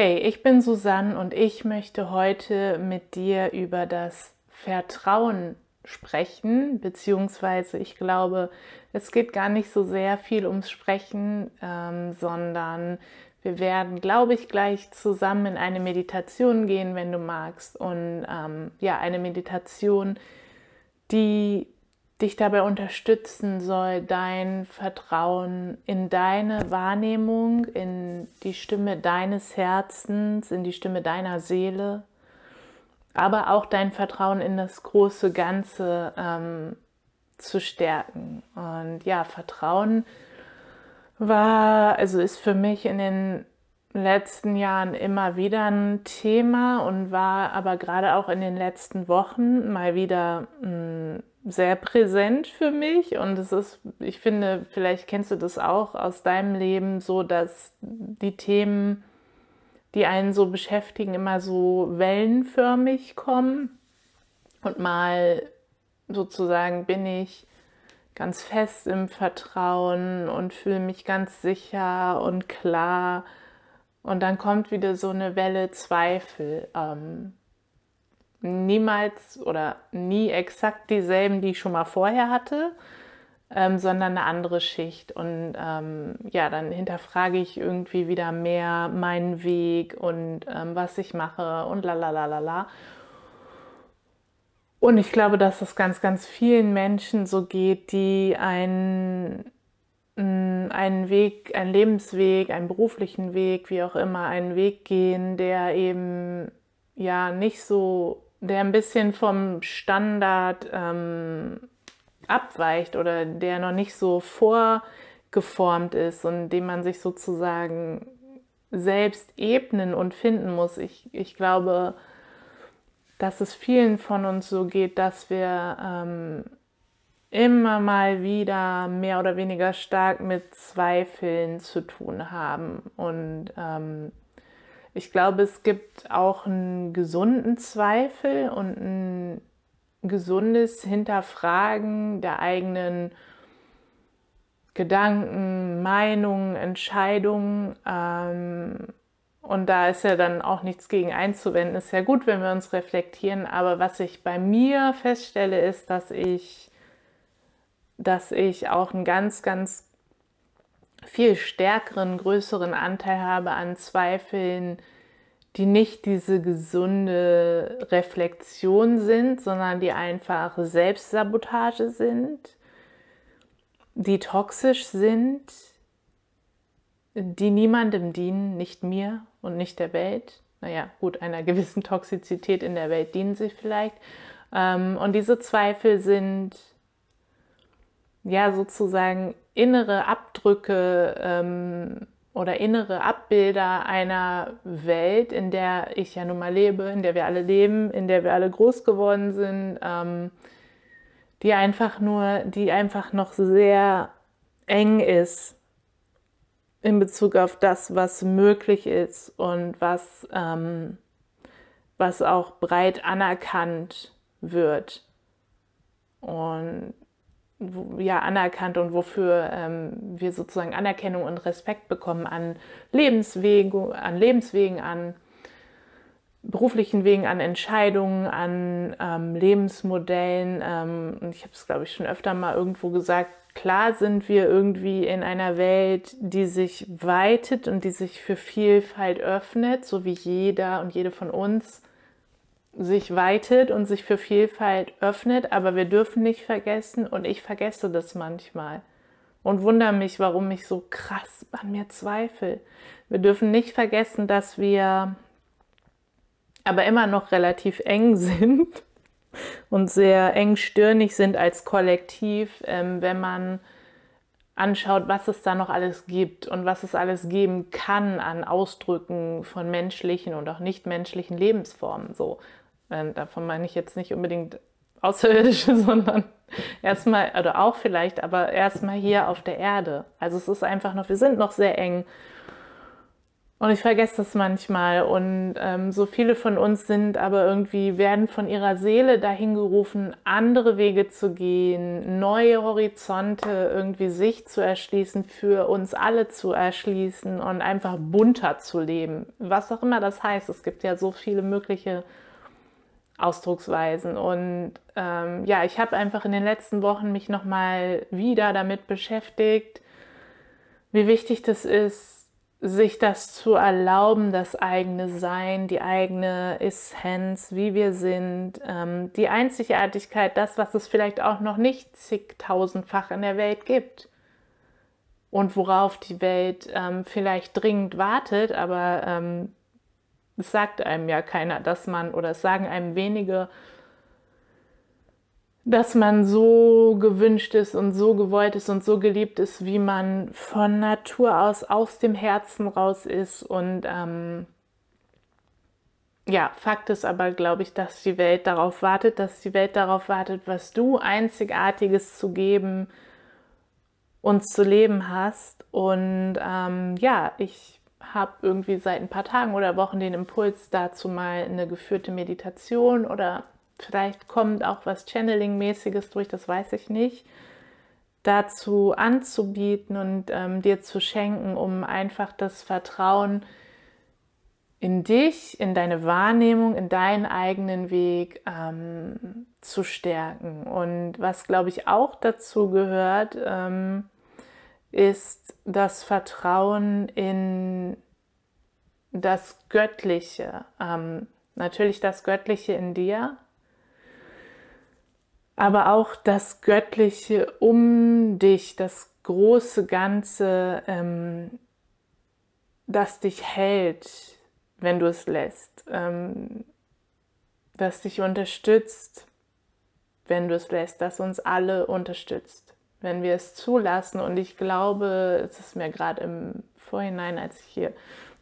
Hey, ich bin Susanne und ich möchte heute mit dir über das Vertrauen sprechen, beziehungsweise ich glaube, es geht gar nicht so sehr viel ums Sprechen, ähm, sondern wir werden, glaube ich, gleich zusammen in eine Meditation gehen, wenn du magst. Und ähm, ja, eine Meditation, die dich dabei unterstützen soll, dein Vertrauen in deine Wahrnehmung, in die Stimme deines Herzens, in die Stimme deiner Seele, aber auch dein Vertrauen in das große Ganze ähm, zu stärken. Und ja, Vertrauen war, also ist für mich in den letzten Jahren immer wieder ein Thema und war aber gerade auch in den letzten Wochen mal wieder mh, hm, sehr präsent für mich und es ist, ich finde, vielleicht kennst du das auch aus deinem Leben so, dass die Themen, die einen so beschäftigen, immer so wellenförmig kommen und mal sozusagen bin ich ganz fest im Vertrauen und fühle mich ganz sicher und klar und dann kommt wieder so eine Welle Zweifel. Ähm, niemals oder nie exakt dieselben, die ich schon mal vorher hatte, ähm, sondern eine andere Schicht. Und ähm, ja, dann hinterfrage ich irgendwie wieder mehr meinen Weg und ähm, was ich mache und la la la la la. Und ich glaube, dass es ganz, ganz vielen Menschen so geht, die einen, mm, einen Weg, einen Lebensweg, einen beruflichen Weg, wie auch immer, einen Weg gehen, der eben ja nicht so der ein bisschen vom Standard ähm, abweicht oder der noch nicht so vorgeformt ist und dem man sich sozusagen selbst ebnen und finden muss. Ich, ich glaube, dass es vielen von uns so geht, dass wir ähm, immer mal wieder mehr oder weniger stark mit Zweifeln zu tun haben und ähm, ich glaube, es gibt auch einen gesunden Zweifel und ein gesundes Hinterfragen der eigenen Gedanken, Meinungen, Entscheidungen. Ähm, und da ist ja dann auch nichts gegen einzuwenden. Ist ja gut, wenn wir uns reflektieren. Aber was ich bei mir feststelle, ist, dass ich, dass ich auch einen ganz, ganz viel stärkeren, größeren Anteil habe an Zweifeln, die nicht diese gesunde Reflexion sind, sondern die einfach Selbstsabotage sind, die toxisch sind, die niemandem dienen, nicht mir und nicht der Welt. Naja, gut, einer gewissen Toxizität in der Welt dienen sie vielleicht. Ähm, und diese Zweifel sind ja sozusagen innere Abdrücke ähm, oder innere Abbilder einer Welt, in der ich ja nun mal lebe, in der wir alle leben, in der wir alle groß geworden sind, ähm, die einfach nur, die einfach noch sehr eng ist in Bezug auf das, was möglich ist und was, ähm, was auch breit anerkannt wird. Und ja, anerkannt und wofür ähm, wir sozusagen Anerkennung und Respekt bekommen an Lebenswegen, an Lebenswegen, an beruflichen Wegen, an Entscheidungen, an ähm, Lebensmodellen. Ähm, ich habe es, glaube ich, schon öfter mal irgendwo gesagt. Klar sind wir irgendwie in einer Welt, die sich weitet und die sich für Vielfalt öffnet, so wie jeder und jede von uns sich weitet und sich für Vielfalt öffnet, aber wir dürfen nicht vergessen, und ich vergesse das manchmal und wundere mich, warum ich so krass an mir zweifle. Wir dürfen nicht vergessen, dass wir aber immer noch relativ eng sind und sehr engstirnig sind als Kollektiv, ähm, wenn man anschaut, was es da noch alles gibt und was es alles geben kann an Ausdrücken von menschlichen und auch nichtmenschlichen Lebensformen. So, davon meine ich jetzt nicht unbedingt Außerirdische, sondern erstmal, oder auch vielleicht, aber erstmal hier auf der Erde. Also es ist einfach noch, wir sind noch sehr eng. Und ich vergesse das manchmal. Und ähm, so viele von uns sind aber irgendwie, werden von ihrer Seele dahin gerufen, andere Wege zu gehen, neue Horizonte irgendwie sich zu erschließen, für uns alle zu erschließen und einfach bunter zu leben. Was auch immer das heißt. Es gibt ja so viele mögliche Ausdrucksweisen. Und ähm, ja, ich habe einfach in den letzten Wochen mich nochmal wieder damit beschäftigt, wie wichtig das ist, sich das zu erlauben, das eigene Sein, die eigene Essenz, wie wir sind, ähm, die Einzigartigkeit, das, was es vielleicht auch noch nicht zigtausendfach in der Welt gibt und worauf die Welt ähm, vielleicht dringend wartet, aber ähm, es sagt einem ja keiner, dass man, oder es sagen einem wenige, dass man so gewünscht ist und so gewollt ist und so geliebt ist, wie man von Natur aus aus dem Herzen raus ist. Und ähm, ja, Fakt ist aber, glaube ich, dass die Welt darauf wartet, dass die Welt darauf wartet, was du einzigartiges zu geben und zu leben hast. Und ähm, ja, ich habe irgendwie seit ein paar Tagen oder Wochen den Impuls dazu mal eine geführte Meditation oder Vielleicht kommt auch was Channeling-mäßiges durch, das weiß ich nicht. Dazu anzubieten und ähm, dir zu schenken, um einfach das Vertrauen in dich, in deine Wahrnehmung, in deinen eigenen Weg ähm, zu stärken. Und was, glaube ich, auch dazu gehört, ähm, ist das Vertrauen in das Göttliche. Ähm, natürlich das Göttliche in dir, aber auch das Göttliche um dich, das große Ganze, ähm, das dich hält, wenn du es lässt, ähm, das dich unterstützt, wenn du es lässt, das uns alle unterstützt, wenn wir es zulassen. Und ich glaube, es ist mir gerade im Vorhinein, als ich hier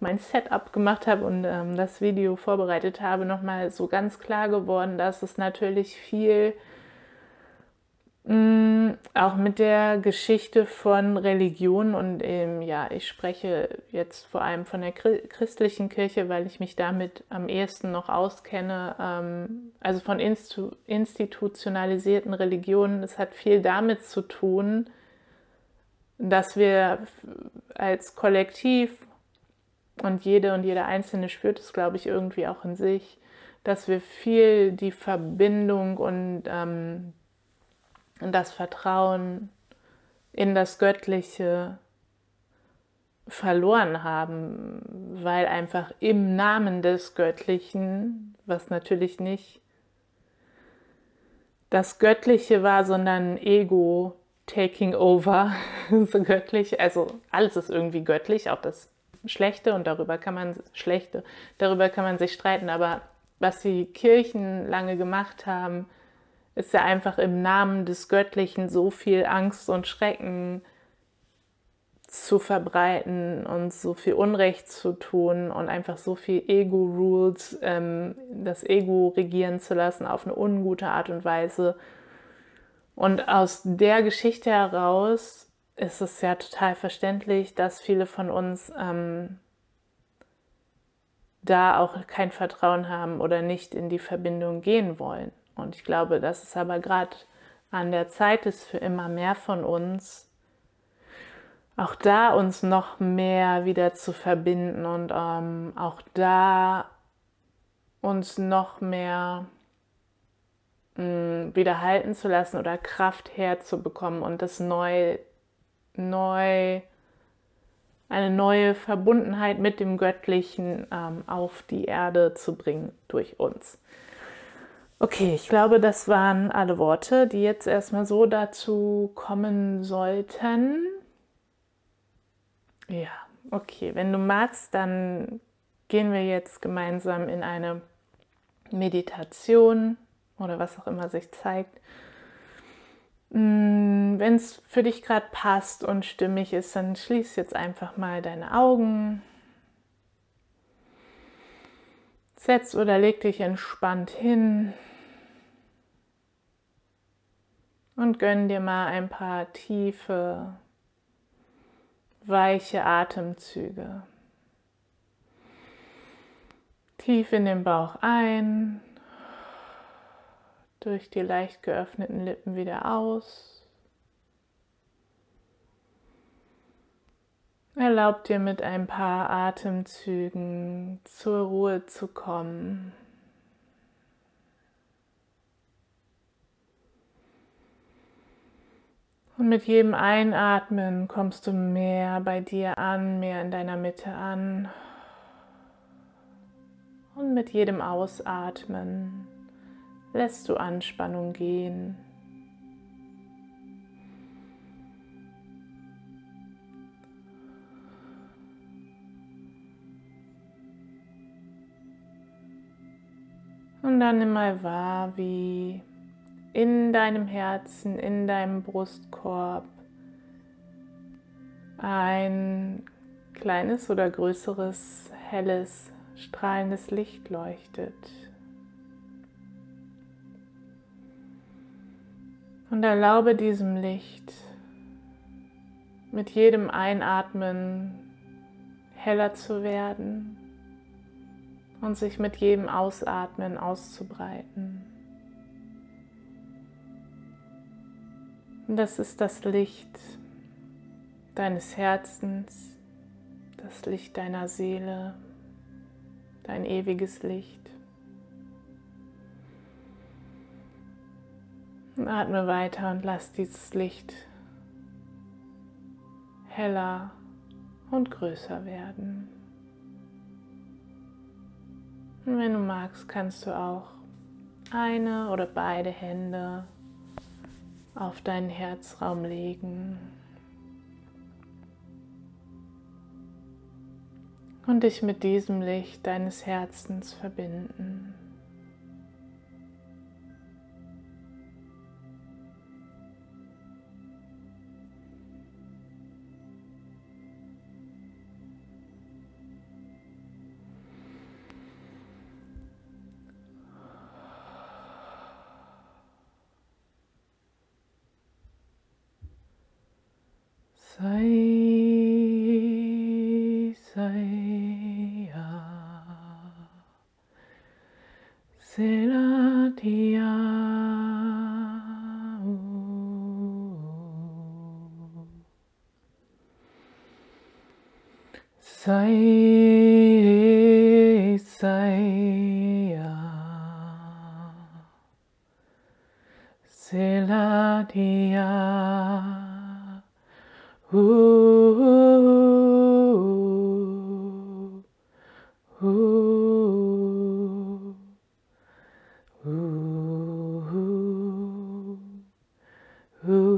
mein Setup gemacht habe und ähm, das Video vorbereitet habe, nochmal so ganz klar geworden, dass es natürlich viel auch mit der Geschichte von Religion und ähm, ja, ich spreche jetzt vor allem von der christlichen Kirche, weil ich mich damit am ehesten noch auskenne. Ähm, also von institu institutionalisierten Religionen. Es hat viel damit zu tun, dass wir als Kollektiv und jede und jeder Einzelne spürt es, glaube ich, irgendwie auch in sich, dass wir viel die Verbindung und ähm, und das Vertrauen in das Göttliche verloren haben, weil einfach im Namen des Göttlichen, was natürlich nicht das Göttliche war, sondern Ego taking over, so göttlich, also alles ist irgendwie göttlich, auch das Schlechte und darüber kann man schlechte, darüber kann man sich streiten, aber was die Kirchen lange gemacht haben, ist ja einfach im Namen des Göttlichen so viel Angst und Schrecken zu verbreiten und so viel Unrecht zu tun und einfach so viel Ego-Rules, ähm, das Ego regieren zu lassen auf eine ungute Art und Weise. Und aus der Geschichte heraus ist es ja total verständlich, dass viele von uns ähm, da auch kein Vertrauen haben oder nicht in die Verbindung gehen wollen. Und ich glaube, dass es aber gerade an der Zeit ist für immer mehr von uns, auch da uns noch mehr wieder zu verbinden und ähm, auch da uns noch mehr mh, mm, wieder halten zu lassen oder Kraft herzubekommen und das neu, neu, eine neue Verbundenheit mit dem Göttlichen ähm, auf die Erde zu bringen durch uns. Okay, ich glaube, das waren alle Worte, die jetzt erstmal so dazu kommen sollten. Ja, okay, wenn du magst, dann gehen wir jetzt gemeinsam in eine Meditation oder was auch immer sich zeigt. Mm, wenn es für dich gerade passt und stimmig ist, dann schließ jetzt einfach mal deine Augen. Setz oder leg dich entspannt hin. Und gönn dir mal ein paar tiefe, weiche Atemzüge. Tief in den Bauch ein, durch die leicht geöffneten Lippen wieder aus. Erlaub dir mit ein paar Atemzügen zur Ruhe zu kommen. Und mit jedem Einatmen kommst du mehr bei dir an, mehr in deiner Mitte an. Und mit jedem Ausatmen lässt du Anspannung gehen. Und dann nimm mal wahr, wie in deinem Herzen, in deinem Brustkorb ein kleines oder größeres, helles, strahlendes Licht leuchtet. Und erlaube diesem Licht mit jedem Einatmen heller zu werden und sich mit jedem Ausatmen auszubreiten. Und das ist das Licht deines Herzens, das Licht deiner Seele, dein ewiges Licht. Und atme weiter und lass dieses Licht heller und größer werden. Und wenn du magst, kannst du auch eine oder beide Hände auf deinen Herzraum legen und dich mit diesem Licht deines Herzens verbinden.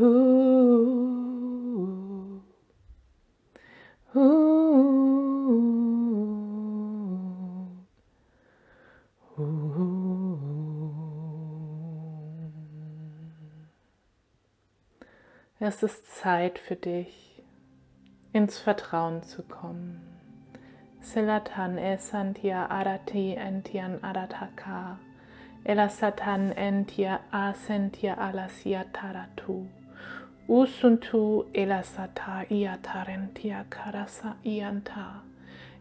Es ist Zeit für dich, ins Vertrauen zu kommen. Silatan esantia arati entian arataka, elasatan entia asentia alasia taratu, usuntu elasata iatarentia karasa ianta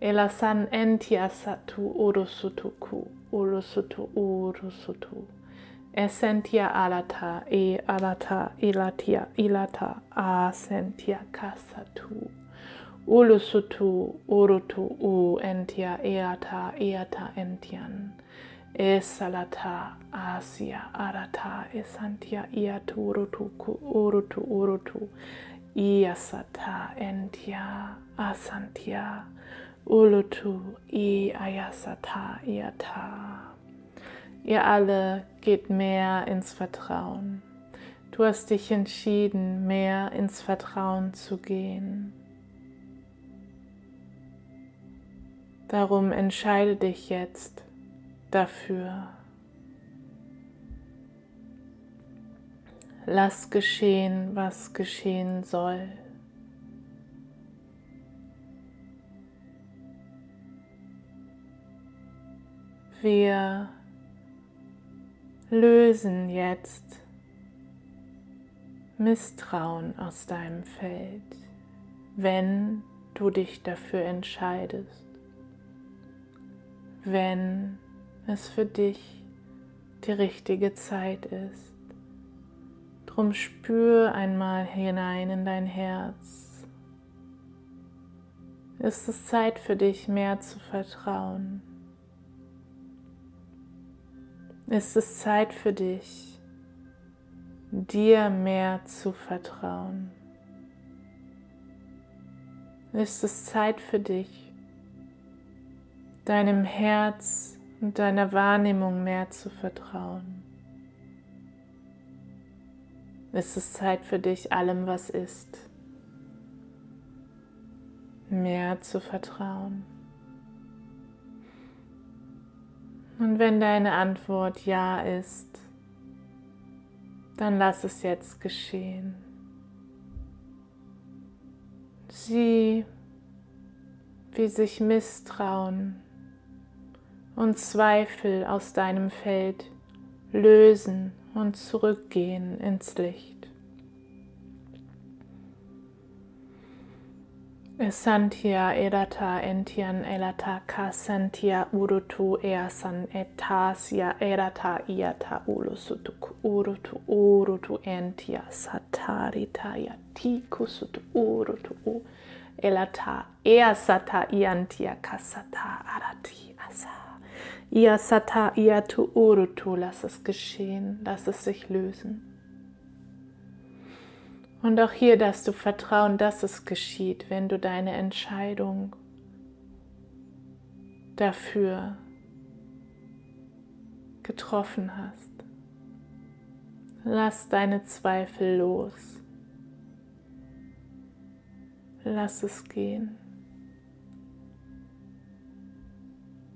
elasan entia satu urusutuku urusutu urusutu essentia alata e alata ilatia ilata asentia kasatu ulusutu urutu u entia eata eata entian Esalata asia arata esantia iatu urutu urutu urutu. Iasata entia asantia ulutu i ayasata iata. Ihr alle geht mehr ins Vertrauen. Du hast dich entschieden, mehr ins Vertrauen zu gehen. Darum entscheide dich jetzt dafür. Lass geschehen, was geschehen soll. Wir lösen jetzt Misstrauen aus deinem Feld, wenn du dich dafür entscheidest. wenn es für dich die richtige Zeit ist. Drum spür einmal hinein in dein Herz. Ist es Zeit für dich, mehr zu vertrauen? Ist es Zeit für dich, dir mehr zu vertrauen? Ist es Zeit für dich, deinem Herz und deiner Wahrnehmung mehr zu vertrauen? ist es Zeit für dich, allem, was ist, mehr zu vertrauen. Und wenn deine Antwort Ja ist, dann lass es jetzt geschehen. Sieh, wie sich Misstrauen und Zweifel aus deinem Feld lösen und zurückgehen ins Licht. Esantia edata entian elata kasantia urutu easan etasia edata iata ulusutuk urutu urutu entia satarita yatikusutu urutu u elata easata iantia kasata arati asa. Iasata iatu urutu, lass es geschehen, lass es sich lösen. Und auch hier darfst du vertrauen, dass es geschieht, wenn du deine Entscheidung dafür getroffen hast. Lass deine Zweifel los. Lass es gehen.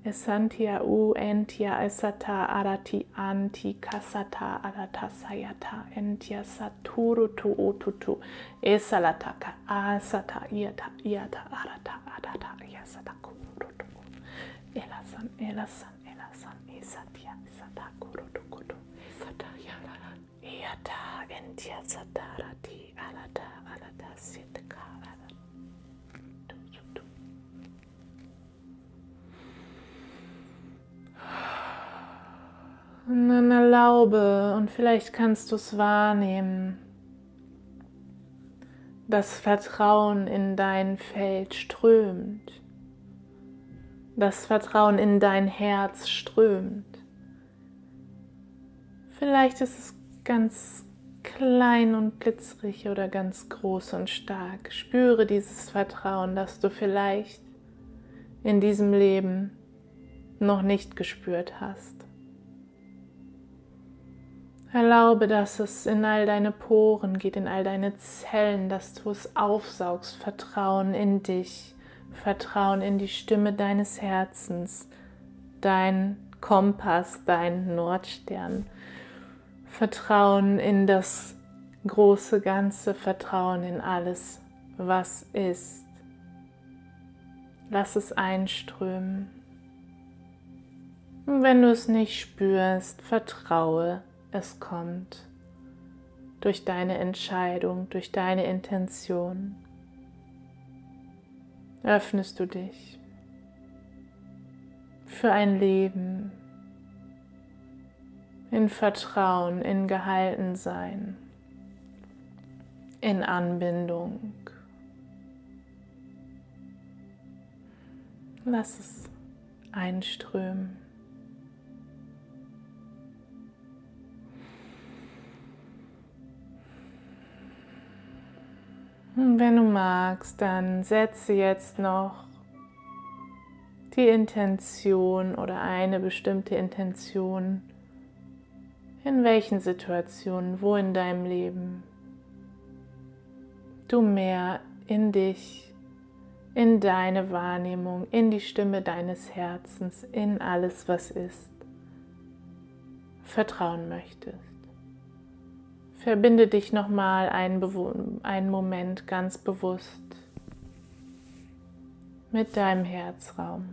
Esantia u entia esata arati anti kasata sayata entia saturu tu ututu esalataka asata iata iata arata arata yasata kurutu elasan elasan elasan esatia sata kurutu kutu esata yara iata entia satarati arata dann erlaube, und vielleicht kannst du es wahrnehmen, das Vertrauen in dein Feld strömt, das Vertrauen in dein Herz strömt. Vielleicht ist es ganz klein und glitzerig oder ganz groß und stark. Spüre dieses Vertrauen, das du vielleicht in diesem Leben noch nicht gespürt hast. Erlaube, dass es in all deine Poren geht, in all deine Zellen, dass du es aufsaugst. Vertrauen in dich, Vertrauen in die Stimme deines Herzens, dein Kompass, dein Nordstern. Vertrauen in das große Ganze, Vertrauen in alles, was ist. Lass es einströmen. Und wenn du es nicht spürst, vertraue es kommt durch deine Entscheidung, durch deine Intention. Öffnest du dich für ein Leben in Vertrauen, in Gehaltensein, in Anbindung. Lass es einströmen. Wenn du magst, dann setze jetzt noch die Intention oder eine bestimmte Intention, in welchen Situationen, wo in deinem Leben du mehr in dich, in deine Wahrnehmung, in die Stimme deines Herzens, in alles, was ist, vertrauen möchtest. Verbinde dich nochmal einen, einen Moment ganz bewusst mit deinem Herzraum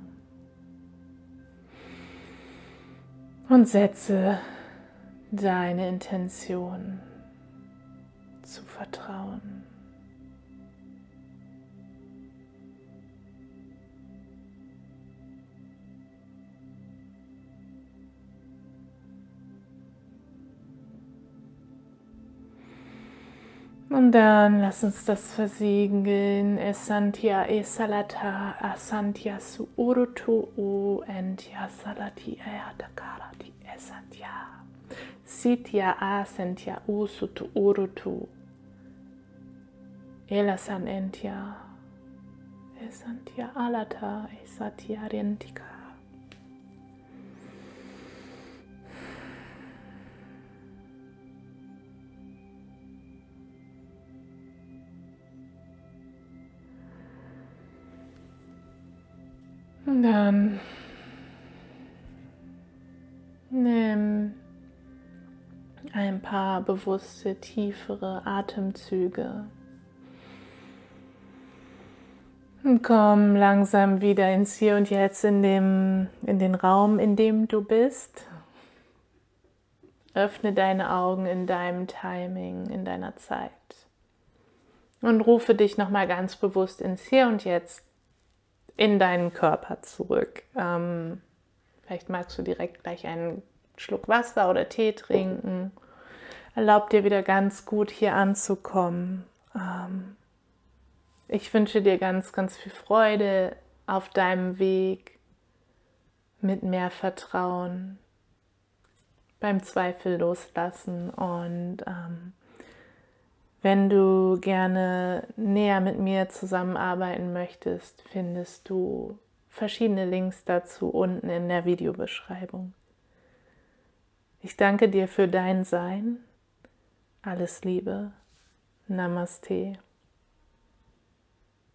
und setze deine Intention zu vertrauen. Und dann lass uns das versiegeln. Esantia esalata asantia su urutu u entia salati eatakarati esantia. Sitya asentia usutu urutu. Elasan entia. Esantia alata esatia rentika. Dann nimm ein paar bewusste, tiefere Atemzüge. Und komm langsam wieder ins Hier und Jetzt in, dem, in den Raum, in dem du bist. Öffne deine Augen in deinem Timing, in deiner Zeit. Und rufe dich nochmal ganz bewusst ins Hier und Jetzt in deinen Körper zurück. Ähm, vielleicht magst du direkt gleich einen Schluck Wasser oder Tee trinken. Erlaub dir wieder ganz gut hier anzukommen. Ähm, ich wünsche dir ganz, ganz viel Freude auf deinem Weg mit mehr Vertrauen, beim Zweifel loslassen und ähm, wenn du gerne näher mit mir zusammenarbeiten möchtest, findest du verschiedene Links dazu unten in der Videobeschreibung. Ich danke dir für dein Sein. Alles Liebe. Namaste.